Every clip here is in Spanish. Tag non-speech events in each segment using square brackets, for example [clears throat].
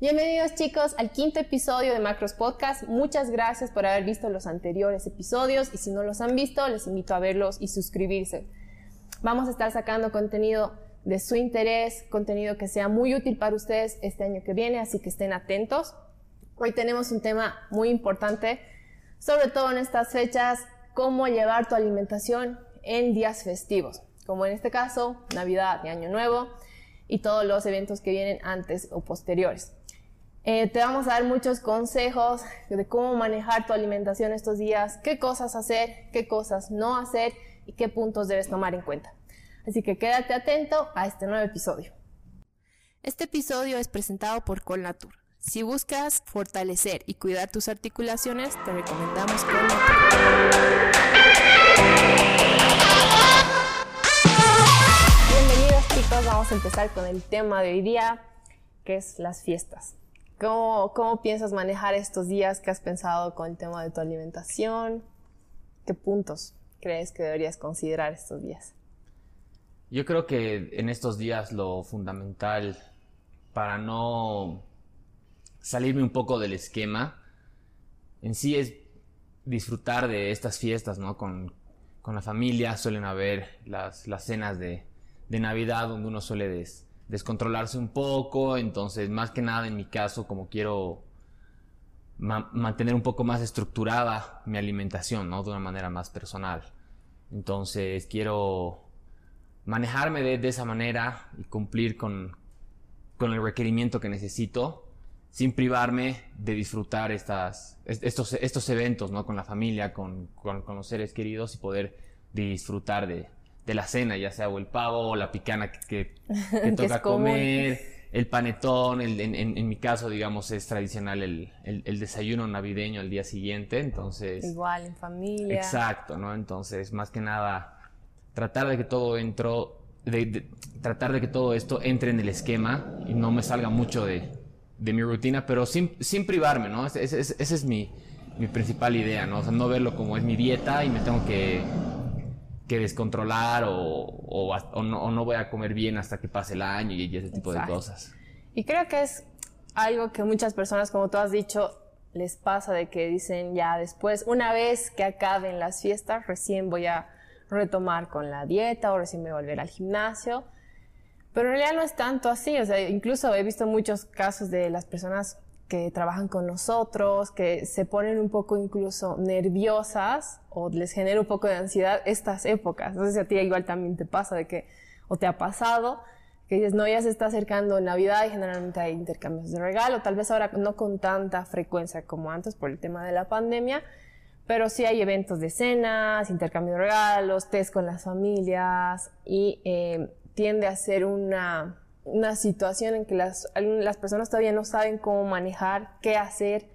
Bienvenidos chicos al quinto episodio de Macros Podcast. Muchas gracias por haber visto los anteriores episodios y si no los han visto, les invito a verlos y suscribirse. Vamos a estar sacando contenido de su interés, contenido que sea muy útil para ustedes este año que viene, así que estén atentos. Hoy tenemos un tema muy importante, sobre todo en estas fechas, cómo llevar tu alimentación en días festivos, como en este caso Navidad y Año Nuevo y todos los eventos que vienen antes o posteriores. Eh, te vamos a dar muchos consejos de cómo manejar tu alimentación estos días, qué cosas hacer, qué cosas no hacer y qué puntos debes tomar en cuenta. Así que quédate atento a este nuevo episodio. Este episodio es presentado por Colnatur. Si buscas fortalecer y cuidar tus articulaciones, te recomendamos Colnatur. Bienvenidos chicos, vamos a empezar con el tema de hoy día, que es las fiestas. ¿Cómo, ¿Cómo piensas manejar estos días? ¿Qué has pensado con el tema de tu alimentación? ¿Qué puntos crees que deberías considerar estos días? Yo creo que en estos días lo fundamental para no salirme un poco del esquema en sí es disfrutar de estas fiestas, ¿no? Con, con la familia suelen haber las, las cenas de, de, Navidad donde uno suele descontrolarse un poco, entonces más que nada en mi caso como quiero mantener un poco más estructurada mi alimentación, ¿no? De una manera más personal. Entonces quiero manejarme de, esa manera y cumplir con, con, el requerimiento que necesito sin privarme de disfrutar estas, estos, estos eventos ¿no? con la familia, con, con, los seres queridos y poder disfrutar de, de, la cena, ya sea o el pavo o la picana que, que, [laughs] toca comer, el panetón, el, en, en, mi caso, digamos, es tradicional el, el, el, desayuno navideño al día siguiente, entonces... Igual, en familia. Exacto, ¿no? Entonces, más que nada tratar de que todo entró, de, tratar de que todo esto entre en el esquema y no me salga mucho de, de mi rutina, pero sin, sin privarme, ¿no? Esa es, es mi, mi, principal idea, ¿no? O sea, no verlo como es mi dieta y me tengo que, que descontrolar o, o, o, no, o, no, voy a comer bien hasta que pase el año y, ese tipo de cosas. Y creo que es algo que muchas personas, como tú has dicho, les pasa de que dicen ya después, una vez que acaben las fiestas, recién voy a retomar con la dieta o recién voy a volver al gimnasio. Pero en realidad no es tanto así, o sea, incluso he visto muchos casos de las personas que trabajan con nosotros, que se ponen un poco incluso nerviosas o les genera un poco de ansiedad estas épocas. No sé a ti igual también te pasa de que, o te ha pasado, que dices, no, ya se está acercando Navidad y generalmente hay intercambios de regalo, tal vez ahora no con tanta frecuencia como antes por el tema de la pandemia, pero sí hay eventos de cenas, intercambio de regalos, test con las familias y eh, tiende a ser una, una situación en que las, las personas todavía no saben cómo manejar, qué hacer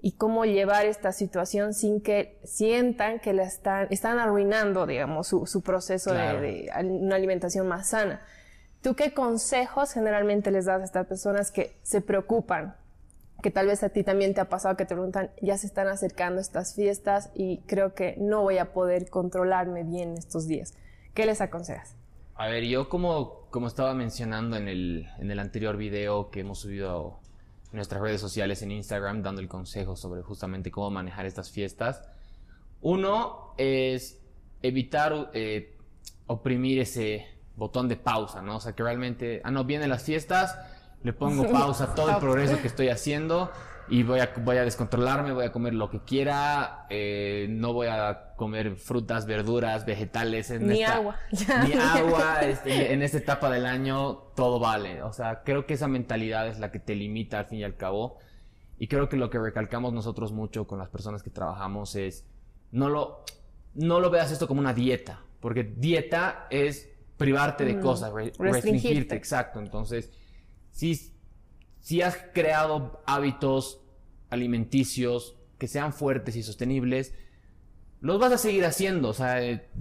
y cómo llevar esta situación sin que sientan que la están, están arruinando, digamos, su, su proceso de, de, una alimentación más sana. ¿Tú qué consejos generalmente les das a estas personas que se preocupan que tal vez a ti también te ha pasado que te preguntan, ya se están acercando estas fiestas y creo que no voy a poder controlarme bien estos días. ¿Qué les aconsejas? A ver, yo como, como estaba mencionando en el, en el anterior video que hemos subido en nuestras redes sociales en Instagram, dando el consejo sobre justamente cómo manejar estas fiestas, uno es evitar eh, oprimir ese botón de pausa, ¿no? O sea, que realmente, ah, no, vienen las fiestas, le pongo [laughs] pausa a todo el progreso que estoy haciendo y voy a, voy a descontrolarme, voy a comer lo que quiera, eh, no voy a comer frutas, verduras, vegetales. En ni agua. [laughs] Ni agua. Este, en esta etapa del año todo vale. O sea, creo que esa mentalidad es la que te limita al fin y al cabo. Y creo que lo que recalcamos nosotros mucho con las personas que trabajamos es, no lo, no lo veas esto como una dieta, porque dieta es privarte de mm, cosas, restringirte, exacto. Entonces, si, si has creado hábitos alimenticios que sean fuertes y sostenibles, los vas a seguir haciendo. O sea,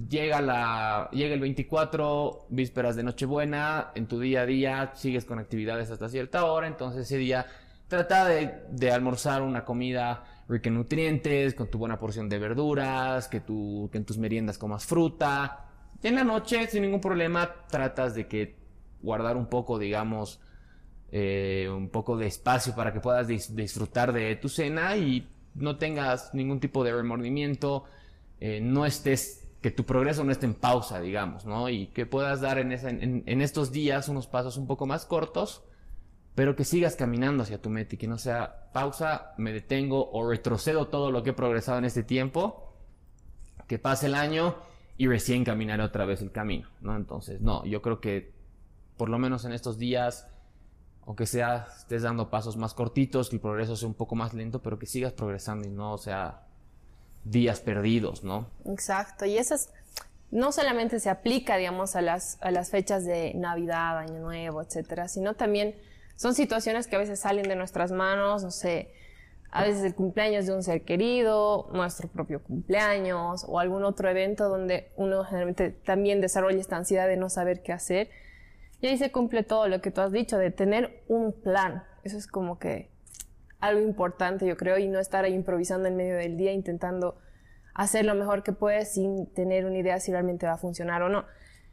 llega, la, llega el 24, vísperas de Nochebuena, en tu día a día sigues con actividades hasta cierta hora, entonces ese día trata de, almorzar una comida rica en nutrientes, con tu buena porción de verduras, que en tus meriendas comas fruta. Y en la noche, sin ningún problema, tratas de que guardar un poco, digamos, eh, un poco de espacio para que puedas disfrutar de tu cena y no tengas ningún tipo de remordimiento, eh, no estés, que tu progreso no esté en pausa, digamos, ¿no? Y que puedas dar en, estos días unos pasos un poco más cortos, pero que sigas caminando hacia tu meta y que no sea pausa, me detengo o retrocedo todo lo que he progresado en este tiempo, que pase el año y recién caminaré otra vez el camino, ¿no? Entonces, no, yo creo que por lo menos en estos días aunque sea estés dando pasos más cortitos, que el progreso sea un poco más lento, pero que sigas progresando y no sea días perdidos, ¿no? Exacto, y eso es, no solamente se aplica, digamos, a las, a las fechas de Navidad, Año Nuevo, etcétera, sino también son situaciones que a veces salen de nuestras manos, no sé, a veces el cumpleaños de un ser querido, nuestro propio cumpleaños o algún otro evento donde uno generalmente también desarrolla esta ansiedad de no saber qué hacer y ahí se cumple todo lo que tú has dicho, de tener un plan. Eso es como que algo importante, yo creo, y no estar ahí improvisando en medio del día intentando hacer lo mejor que puedes sin tener una idea si realmente va a funcionar o no.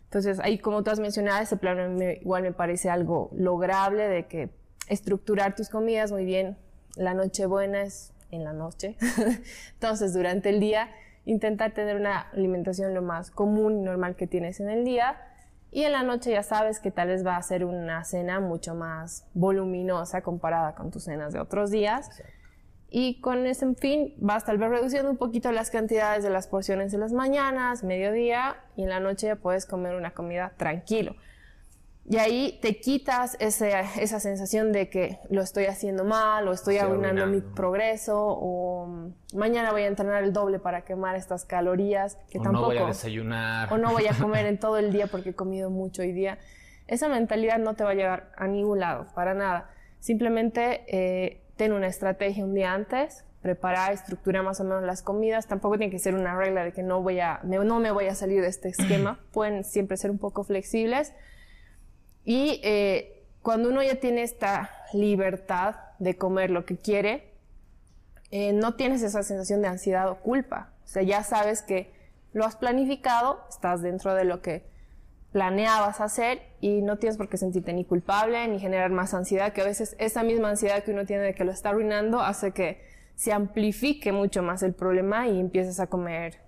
Entonces, ahí como tú has mencionado, ese plan igual me parece algo lograble de que estructurar tus comidas muy bien. La noche buena es en la noche. [laughs] Entonces, durante el día, intentar tener una alimentación lo más común y normal que tienes en el día y en la noche ya sabes que tal vez va a ser una cena mucho más voluminosa comparada con tus cenas de otros días. Y con ese fin vas tal vez reduciendo un poquito las cantidades de las porciones de las mañanas, mediodía y en la noche ya puedes comer una comida tranquilo. Y ahí te quitas esa sensación de que lo estoy haciendo mal o estoy arruinando, mi progreso o mañana voy a entrenar el doble para quemar estas calorías que o tampoco... no voy a desayunar. O no voy a comer en [laughs] todo el día porque he comido mucho hoy día. Esa mentalidad no te va a llevar a ningún lado, para nada. Simplemente eh, ten una estrategia un día antes, preparar, estructurar más o menos las comidas. Tampoco tiene que ser una regla de que no, voy a, no me voy a salir de este esquema. [clears throat] Pueden siempre ser un poco flexibles y eh, cuando uno ya tiene esta libertad de comer lo que quiere, eh, no tienes esa sensación de ansiedad o culpa. O sea, ya sabes que lo has planificado, estás dentro de lo que planeabas hacer y no tienes por qué sentirte ni culpable ni generar más ansiedad, que a veces esa misma ansiedad que uno tiene de que lo está arruinando hace que se amplifique mucho más el problema y empieces a comer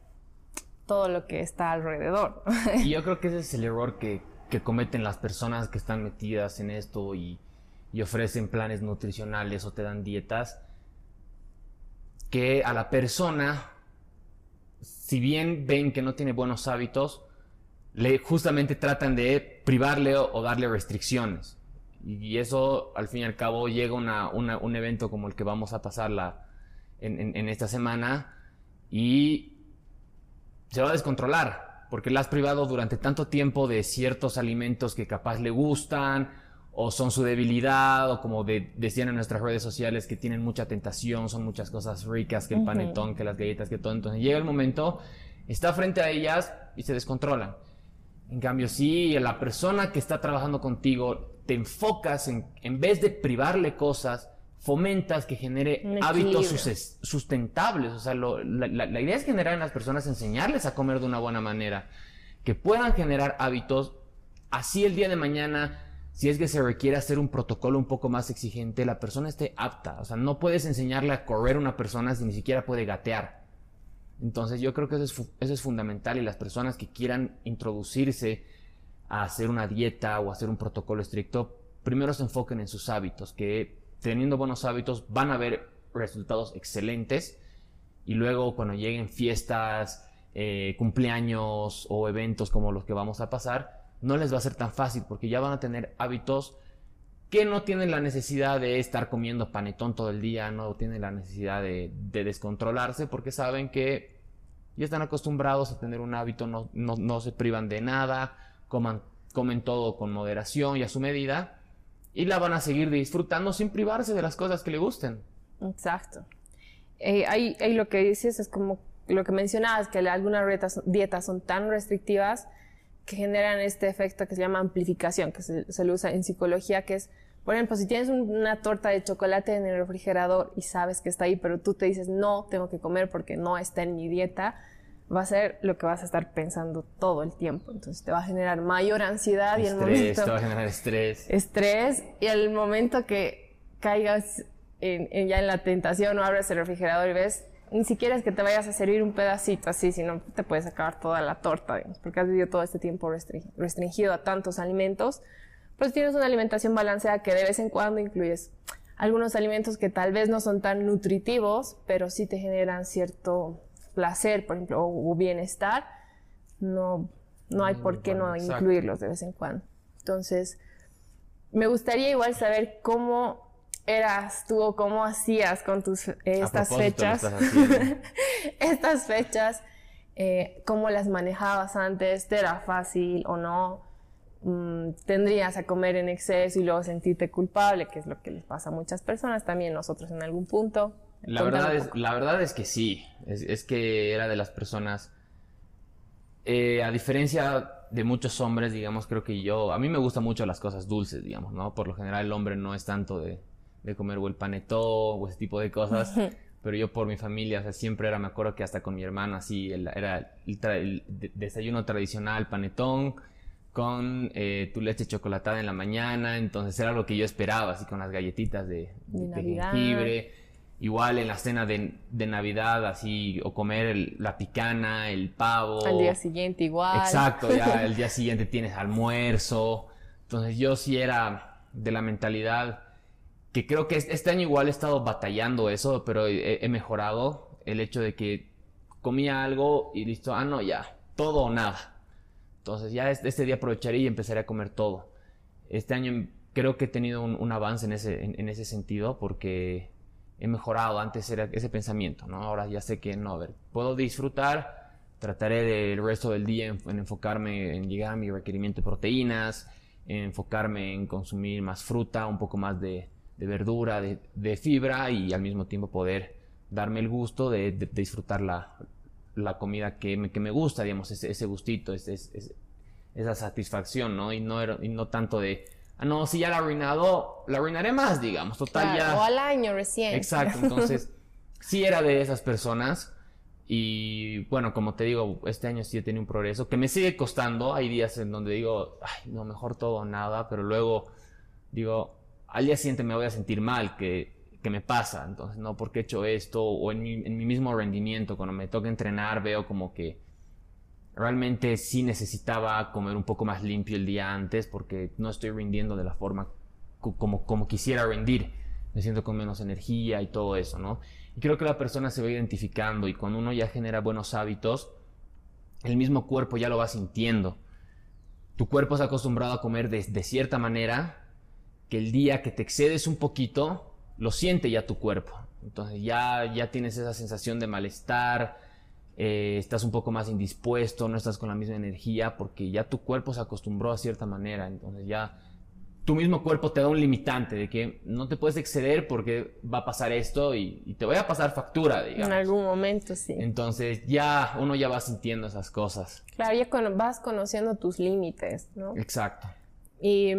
todo lo que está alrededor. Y yo creo que ese es el error que, que cometen las personas que están metidas en esto y, ofrecen planes nutricionales o te dan dietas, que a la persona, si bien ven que no tiene buenos hábitos, le justamente tratan de privarle o, darle restricciones. Y, eso, al fin y al cabo, llega una, un evento como el que vamos a pasar en, en esta semana y se va a descontrolar porque la has privado durante tanto tiempo de ciertos alimentos que capaz le gustan o son su debilidad o como decían en nuestras redes sociales que tienen mucha tentación, son muchas cosas ricas, que el panetón, que las galletas, que todo. Entonces llega el momento, está frente a ellas y se descontrolan. En cambio, si la persona que está trabajando contigo te enfocas en, en vez de privarle cosas, fomentas que genere hábitos sustentables. O sea, la, idea es generar en las personas, enseñarles a comer de una buena manera, que puedan generar hábitos. Así el día de mañana, si es que se requiere hacer un protocolo un poco más exigente, la persona esté apta. O sea, no puedes enseñarle a correr a una persona si ni siquiera puede gatear. Entonces yo creo que eso es, fundamental y las personas que quieran introducirse a hacer una dieta o hacer un protocolo estricto, primero se enfoquen en sus hábitos, que teniendo buenos hábitos van a ver resultados excelentes y luego cuando lleguen fiestas, eh, cumpleaños o eventos como los que vamos a pasar, no les va a ser tan fácil porque ya van a tener hábitos que no tienen la necesidad de estar comiendo panetón todo el día, no tienen la necesidad de, descontrolarse porque saben que ya están acostumbrados a tener un hábito, no, no se privan de nada, coman, comen todo con moderación y a su medida y la van a seguir disfrutando sin privarse de las cosas que le gusten. Exacto. Eh, ahí, lo que dices es como lo que mencionabas, que algunas dietas, son tan restrictivas que generan este efecto que se llama amplificación, que se, se lo usa en psicología, que es, por ejemplo, si tienes una torta de chocolate en el refrigerador y sabes que está ahí, pero tú te dices, no, tengo que comer porque no está en mi dieta, va a ser lo que vas a estar pensando todo el tiempo. Entonces te va a generar mayor ansiedad y el momento... te va a generar estrés. Estrés y el momento que caigas ya en la tentación o abres el refrigerador y ves, ni siquiera es que te vayas a servir un pedacito así, sino te puedes acabar toda la torta, digamos, porque has vivido todo este tiempo restringido a tantos alimentos. Pues tienes una alimentación balanceada que de vez en cuando incluyes algunos alimentos que tal vez no son tan nutritivos, pero sí te generan cierto placer, por ejemplo, o, bienestar, no, no hay por qué no incluirlos de vez en cuando. Entonces, me gustaría igual saber cómo eras tú o cómo hacías con tus eh, estas fechas, [laughs] estas fechas, eh, cómo las manejabas antes, te era fácil o no, mm, tendrías a comer en exceso y luego sentirte culpable, que es lo que les pasa a muchas personas, también nosotros en algún punto. La verdad, es, la verdad es que sí, es, que era de las personas, eh, a diferencia de muchos hombres, digamos, creo que yo, a mí me gustan mucho las cosas dulces, digamos, ¿no? Por lo general el hombre no es tanto de, de comer o el panetón o ese tipo de cosas. [laughs] pero yo por mi familia, o sea, siempre era, me acuerdo que hasta con mi hermano así, era el, desayuno tradicional, panetón, con eh, tu leche chocolatada en la mañana, entonces era lo que yo esperaba, así con las galletitas de, jengibre. Igual en la cena de, Navidad, así, o comer la picana, el pavo. Al día siguiente igual. Exacto, ya [laughs] el día siguiente tienes almuerzo. Entonces yo sí era de la mentalidad que creo que este año igual he estado batallando eso, pero he, mejorado el hecho de que comía algo y listo, ah, no, ya, todo o nada. Entonces ya este, este, día aprovecharé y empezaré a comer todo. Este año creo que he tenido un, avance en ese, en, ese sentido porque he mejorado. Antes era ese pensamiento, ¿no? Ahora ya sé que no, a ver, puedo disfrutar, trataré del resto del día en enfocarme en llegar a mi requerimiento de proteínas, en enfocarme en consumir más fruta, un poco más de, de verdura, de, fibra y al mismo tiempo poder darme el gusto de, disfrutar la, comida que me, que me, gusta, digamos, ese, ese gustito, esa satisfacción, ¿no? Y no, y no tanto de, ah, no, si ya la arruinado, la arruinaré más, digamos, total ya. O al año recién. Exacto, [laughs] entonces, sí era de esas personas. Y bueno, como te digo, este año sí he tenido un progreso que me sigue costando. Hay días en donde digo, ay, no, mejor todo o nada, pero luego digo, al día siguiente me voy a sentir mal, que, me pasa, entonces, no, porque he hecho esto? O en mi, mismo rendimiento, cuando me toca entrenar, veo como que realmente sí necesitaba comer un poco más limpio el día antes porque no estoy rindiendo de la forma como, como quisiera rendir. Me siento con menos energía y todo eso, ¿no? Y creo que la persona se va identificando y cuando uno ya genera buenos hábitos, el mismo cuerpo ya lo va sintiendo. Tu cuerpo ha acostumbrado a comer de, de cierta manera que el día que te excedes un poquito, lo siente ya tu cuerpo. Entonces ya, ya tienes esa sensación de malestar, eh, estás un poco más indispuesto, no estás con la misma energía, porque ya tu cuerpo se acostumbró a cierta manera. Entonces ya tu mismo cuerpo te da un limitante de que no te puedes exceder porque va a pasar esto y, te voy a pasar factura, digamos. En algún momento, sí. Entonces ya uno ya va sintiendo esas cosas. Claro, ya vas conociendo tus límites, ¿no? Exacto. Y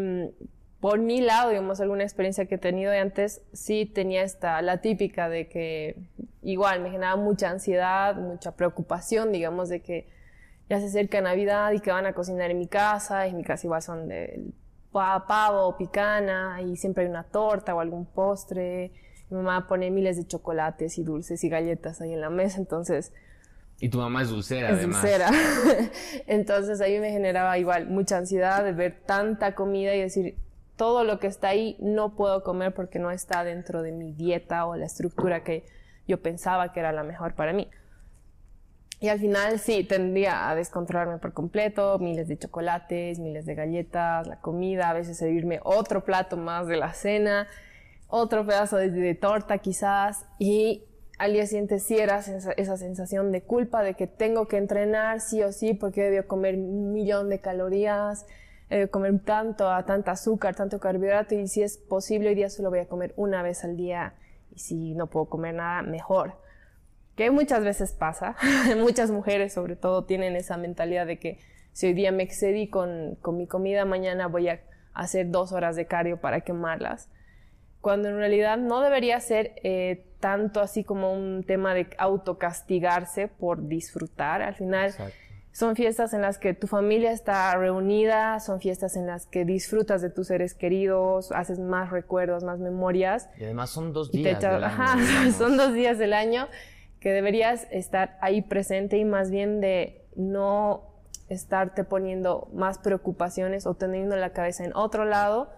por mi lado, digamos, alguna experiencia que he tenido de antes, sí tenía esta, la típica de que igual me generaba mucha ansiedad, mucha preocupación, digamos, de que ya se acerca Navidad y que van a cocinar en mi casa, y en mi casa igual son de pavo, picana, y siempre hay una torta o algún postre. Mi mamá pone miles de chocolates y dulces y galletas ahí en la mesa, entonces... Y tu mamá es dulcera, es además. dulcera. [laughs] entonces ahí me generaba igual mucha ansiedad de ver tanta comida y decir, todo lo que está ahí no puedo comer porque no está dentro de mi dieta o la estructura que yo pensaba que era la mejor para mí. Y al final sí, tendría a descontrolarme por completo, miles de chocolates, miles de galletas, la comida, a veces servirme otro plato más de la cena, otro pedazo de, torta quizás, y al día siguiente sí era esa, sensación de culpa de que tengo que entrenar sí o sí porque debo comer un millón de calorías, eh, comer tanto, a tanta azúcar, tanto carbohidrato y si es posible hoy día solo voy a comer una vez al día y si no puedo comer nada, mejor. Que muchas veces pasa, [laughs] muchas mujeres sobre todo tienen esa mentalidad de que si hoy día me excedí con, con mi comida, mañana voy a hacer dos horas de cardio para quemarlas. Cuando en realidad no debería ser eh, tanto así como un tema de autocastigarse por disfrutar. Al final son fiestas en las que tu familia está reunida, son fiestas en las que disfrutas de tus seres queridos, haces más recuerdos, más memorias. Y además son dos días del año. [laughs] son dos días del año que deberías estar ahí presente y más bien de no estarte poniendo más preocupaciones o teniendo la cabeza en otro lado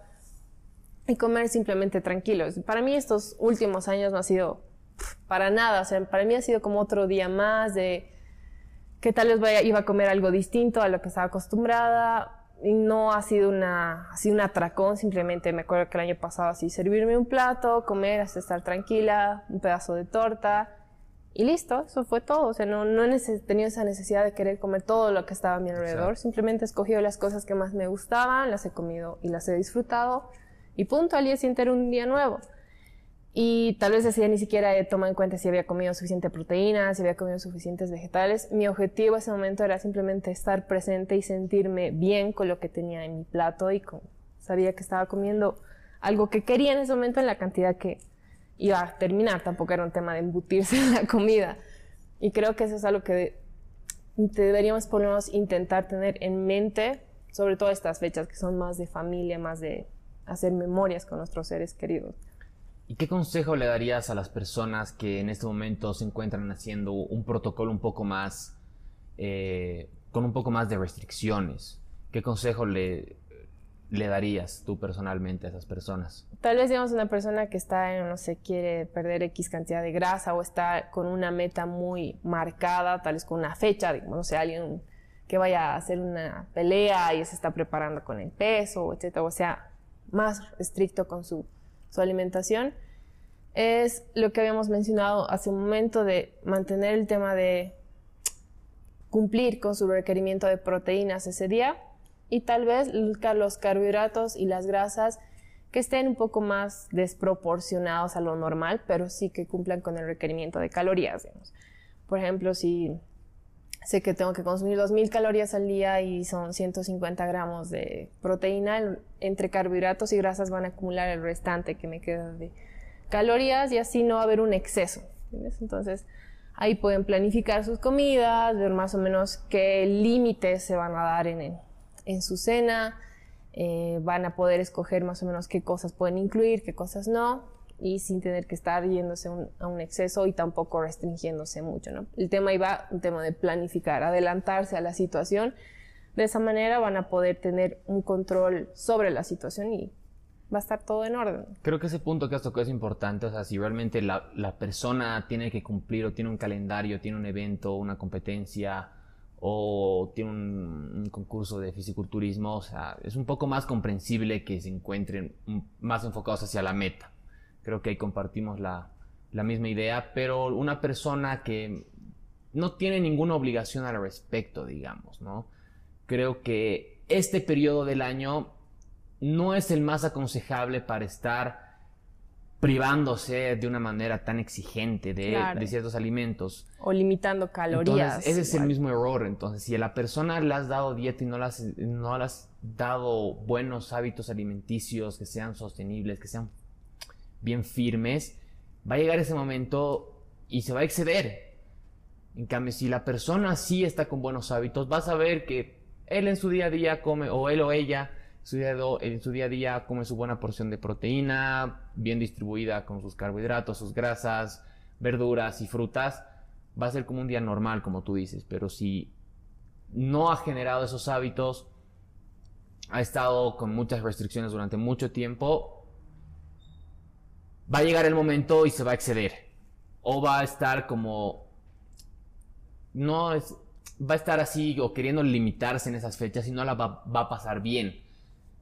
y comer simplemente tranquilos. Para mí estos últimos años no ha sido para nada, o sea, para mí ha sido como otro día más de que tal vez vaya, iba a comer algo distinto a lo que estaba acostumbrada. Y no ha sido una, así un atracón, simplemente me acuerdo que el año pasado así servirme un plato, comer hasta estar tranquila, un pedazo de torta y listo, eso fue todo. O sea, no, no he tenido esa necesidad de querer comer todo lo que estaba a mi alrededor. Simplemente he escogido las cosas que más me gustaban, las he comido y las he disfrutado. Y punto, al día siguiente era un día nuevo. Y tal vez ese día ni siquiera he tomado en cuenta si había comido suficiente proteína, si había comido suficientes vegetales. Mi objetivo en ese momento era simplemente estar presente y sentirme bien con lo que tenía en mi plato y con, sabía que estaba comiendo algo que quería en ese momento en la cantidad que iba a terminar. Tampoco era un tema de embutirse [laughs] en la comida. Y creo que eso es algo que deberíamos por lo menos intentar tener en mente, sobre todo estas fechas que son más de familia, más de hacer memorias con nuestros seres queridos. ¿Y qué consejo le darías a las personas que en este momento se encuentran haciendo un protocolo un poco más, eh, con un poco más de restricciones? ¿Qué consejo le, le darías tú personalmente a esas personas? Tal vez digamos una persona que está en, no sé, quiere perder X cantidad de grasa o está con una meta muy marcada, tal vez con una fecha, digamos, no sé, alguien que vaya a hacer una pelea y se está preparando con el peso, etcétera, o sea, más estricto con su su alimentación, es lo que habíamos mencionado hace un momento de mantener el tema de cumplir con su requerimiento de proteínas ese día y tal vez los carbohidratos y las grasas que estén un poco más desproporcionados a lo normal, pero sí que cumplan con el requerimiento de calorías. Por ejemplo, si sé que tengo que consumir 2.000 calorías al día y son 150 gramos de proteína, entre carbohidratos y grasas van a acumular el restante que me queda de calorías y así no va a haber un exceso. Entonces, ahí pueden planificar sus comidas, ver más o menos qué límites se van a dar en, en su cena, eh, van a poder escoger más o menos qué cosas pueden incluir, qué cosas no y sin tener que estar yéndose a un exceso y tampoco restringiéndose mucho. ¿no? El tema iba un tema de planificar, adelantarse a la situación. De esa manera van a poder tener un control sobre la situación y va a estar todo en orden. Creo que ese punto que has tocado es importante. O sea, si realmente la, la persona tiene que cumplir o tiene un calendario, tiene un evento, una competencia o tiene un, un, concurso de fisiculturismo, o sea, es un poco más comprensible que se encuentren más enfocados hacia la meta. Creo que ahí compartimos la, misma idea, pero una persona que no tiene ninguna obligación al respecto, digamos, ¿no? Creo que este periodo del año no es el más aconsejable para estar privándose de una manera tan exigente de, ciertos alimentos. O limitando calorías. ese es el mismo error. Entonces, si a la persona le has dado dieta y no no le has dado buenos hábitos alimenticios que sean sostenibles, que sean bien firmes, va a llegar ese momento y se va a exceder. En cambio, si la persona sí está con buenos hábitos, vas a ver que él en su día a día come, o él o ella, en su día a día come su buena porción de proteína, bien distribuida con sus carbohidratos, sus grasas, verduras y frutas, va a ser como un día normal, como tú dices. Pero si no ha generado esos hábitos, ha estado con muchas restricciones durante mucho tiempo, va a llegar el momento y se va a exceder. O va a estar como... No es... Va a estar así o queriendo limitarse en esas fechas y no la va, a pasar bien.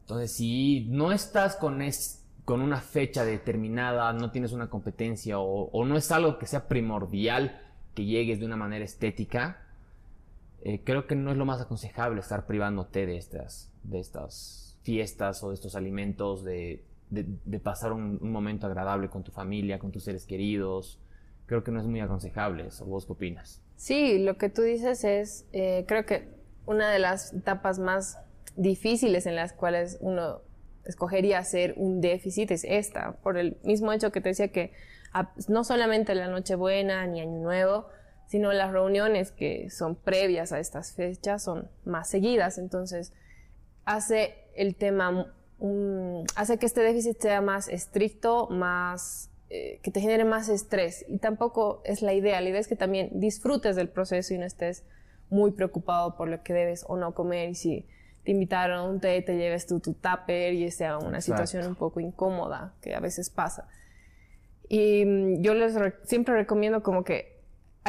Entonces, si no estás con, es, con una fecha determinada, no tienes una competencia o, no es algo que sea primordial que llegues de una manera estética, eh, creo que no es lo más aconsejable estar privándote de estas, de estas fiestas o de estos alimentos, de, de, pasar un, momento agradable con tu familia, con tus seres queridos. Creo que no es muy aconsejable eso. ¿Vos qué opinas? Sí, lo que tú dices es, eh, creo que una de las etapas más difíciles en las cuales uno escogería hacer un déficit es esta, por el mismo hecho que te decía que no solamente la Nochebuena ni Año Nuevo, sino las reuniones que son previas a estas fechas son más seguidas. Entonces, hace el tema, hace que este déficit sea más estricto, más eh, que te genere más estrés. Y tampoco es la idea. La idea es que también disfrutes del proceso y no estés muy preocupado por lo que debes o no comer. Y si te invitaron a un té, te lleves tú tu tupper y sea una situación un poco incómoda, que a veces pasa. Y mm, yo les siempre recomiendo como que,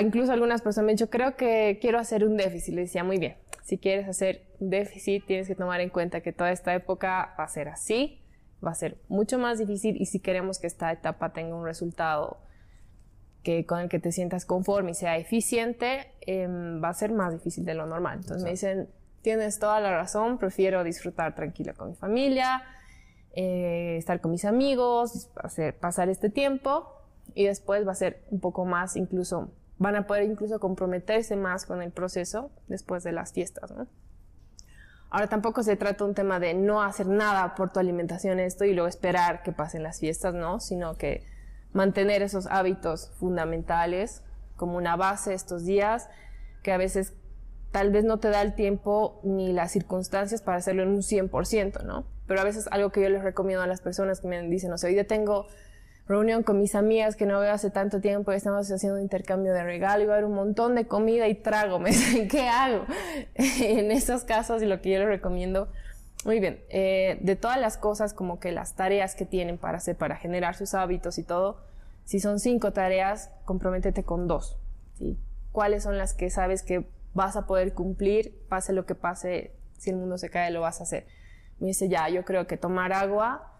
incluso algunas personas me han dicho, creo que quiero hacer un déficit. Le decía, muy bien, si quieres hacer déficit, tienes que tomar en cuenta que toda esta época va a ser así va a ser mucho más difícil y si queremos que esta etapa tenga un resultado que con el que te sientas conforme y sea eficiente, em, va a ser más difícil de lo normal. Entonces me dicen, tienes toda la razón, prefiero disfrutar tranquila con mi familia, eh, estar con mis amigos, hacer, pasar este tiempo y después va a ser un poco más, incluso, van a poder incluso comprometerse más con el proceso después de las fiestas, ¿no? Ahora tampoco se trata un tema de no hacer nada por tu alimentación esto y luego esperar que pasen las fiestas, ¿no? Sino que mantener esos hábitos fundamentales como una base estos días que a veces tal vez no te da el tiempo ni las circunstancias para hacerlo en un 100%, ¿no? Pero a veces algo que yo les recomiendo a las personas que me dicen, o sea, hoy día tengo reunión con mis amigas que no veo hace tanto tiempo y estamos haciendo un intercambio de regalo y va a haber un montón de comida y trago. [laughs] Me dicen, ¿qué hago? [laughs] en esos casos y lo que yo les recomiendo, muy bien, eh, de todas las cosas como que las tareas que tienen para hacer, para generar sus hábitos y todo, si son cinco tareas, comprométete con dos. ¿sí? ¿Cuáles son las que sabes que vas a poder cumplir, pase lo que pase, si el mundo se cae, lo vas a hacer? Me dice, ya, yo creo que tomar agua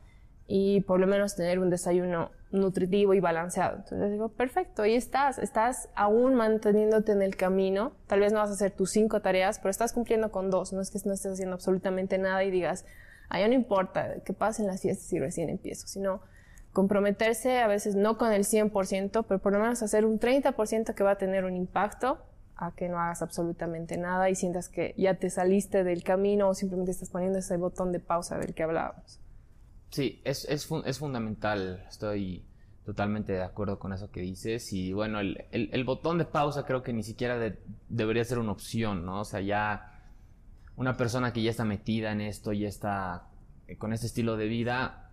y por lo menos tener un desayuno nutritivo y balanceado. Entonces digo, perfecto, ahí estás, estás aún manteniéndote en el camino, tal vez no vas a hacer tus cinco tareas, pero estás cumpliendo con dos, no es que no estés haciendo absolutamente nada y digas, ay, no importa que pasen las fiestas y recién empiezo, sino comprometerse a veces no con el 100%, pero por lo menos hacer un 30% que va a tener un impacto a que no hagas absolutamente nada y sientas que ya te saliste del camino o simplemente estás poniendo ese botón de pausa del que hablábamos. Sí, es, es, es, fundamental, estoy totalmente de acuerdo con eso que dices y bueno, el, el, botón de pausa creo que ni siquiera debería ser una opción, ¿no? O sea, ya una persona que ya está metida en esto, ya está eh, con este estilo de vida,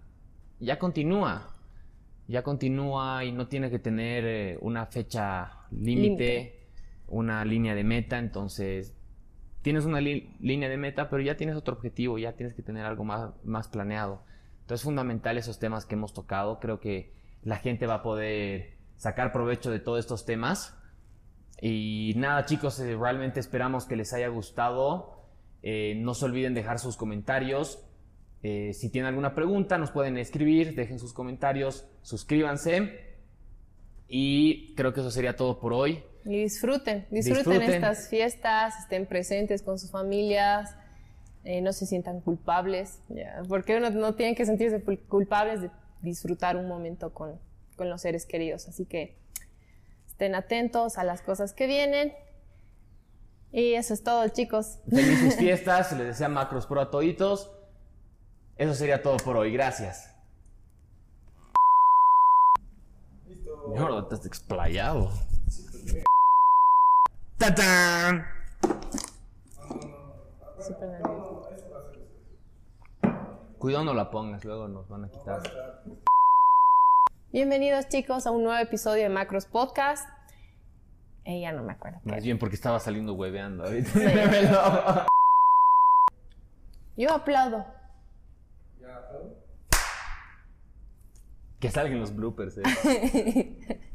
ya continúa, ya continúa y no tiene que tener eh, una fecha límite, una línea de meta, entonces tienes una línea de meta, pero ya tienes otro objetivo, ya tienes que tener algo más, más planeado. Entonces es fundamental esos temas que hemos tocado. Creo que la gente va a poder sacar provecho de todos estos temas. Y nada chicos, eh, realmente esperamos que les haya gustado. Eh, no se olviden dejar sus comentarios. Eh, si tienen alguna pregunta, nos pueden escribir, dejen sus comentarios, suscríbanse. Y creo que eso sería todo por hoy. Y disfruten, disfruten, estas fiestas, estén presentes con sus familias, eh, no se sientan culpables, porque uno no tienen que sentirse culpables de disfrutar un momento con, con los seres queridos. Así que estén atentos a las cosas que vienen. Y eso es todo, chicos. Felices [laughs] fiestas, les desea Macros Pro a toditos. Eso sería todo por hoy, gracias. Listo. Estás explayado. ¡Tatán! Cuidado no la pongas, luego nos van a quitar. Bienvenidos chicos a un nuevo episodio de Macros Podcast. Eh, ya no me acuerdo. Más bien porque estaba saliendo hueveando Yo aplaudo. ¿Ya aplaudo? Que salgan los bloopers, eh. [laughs]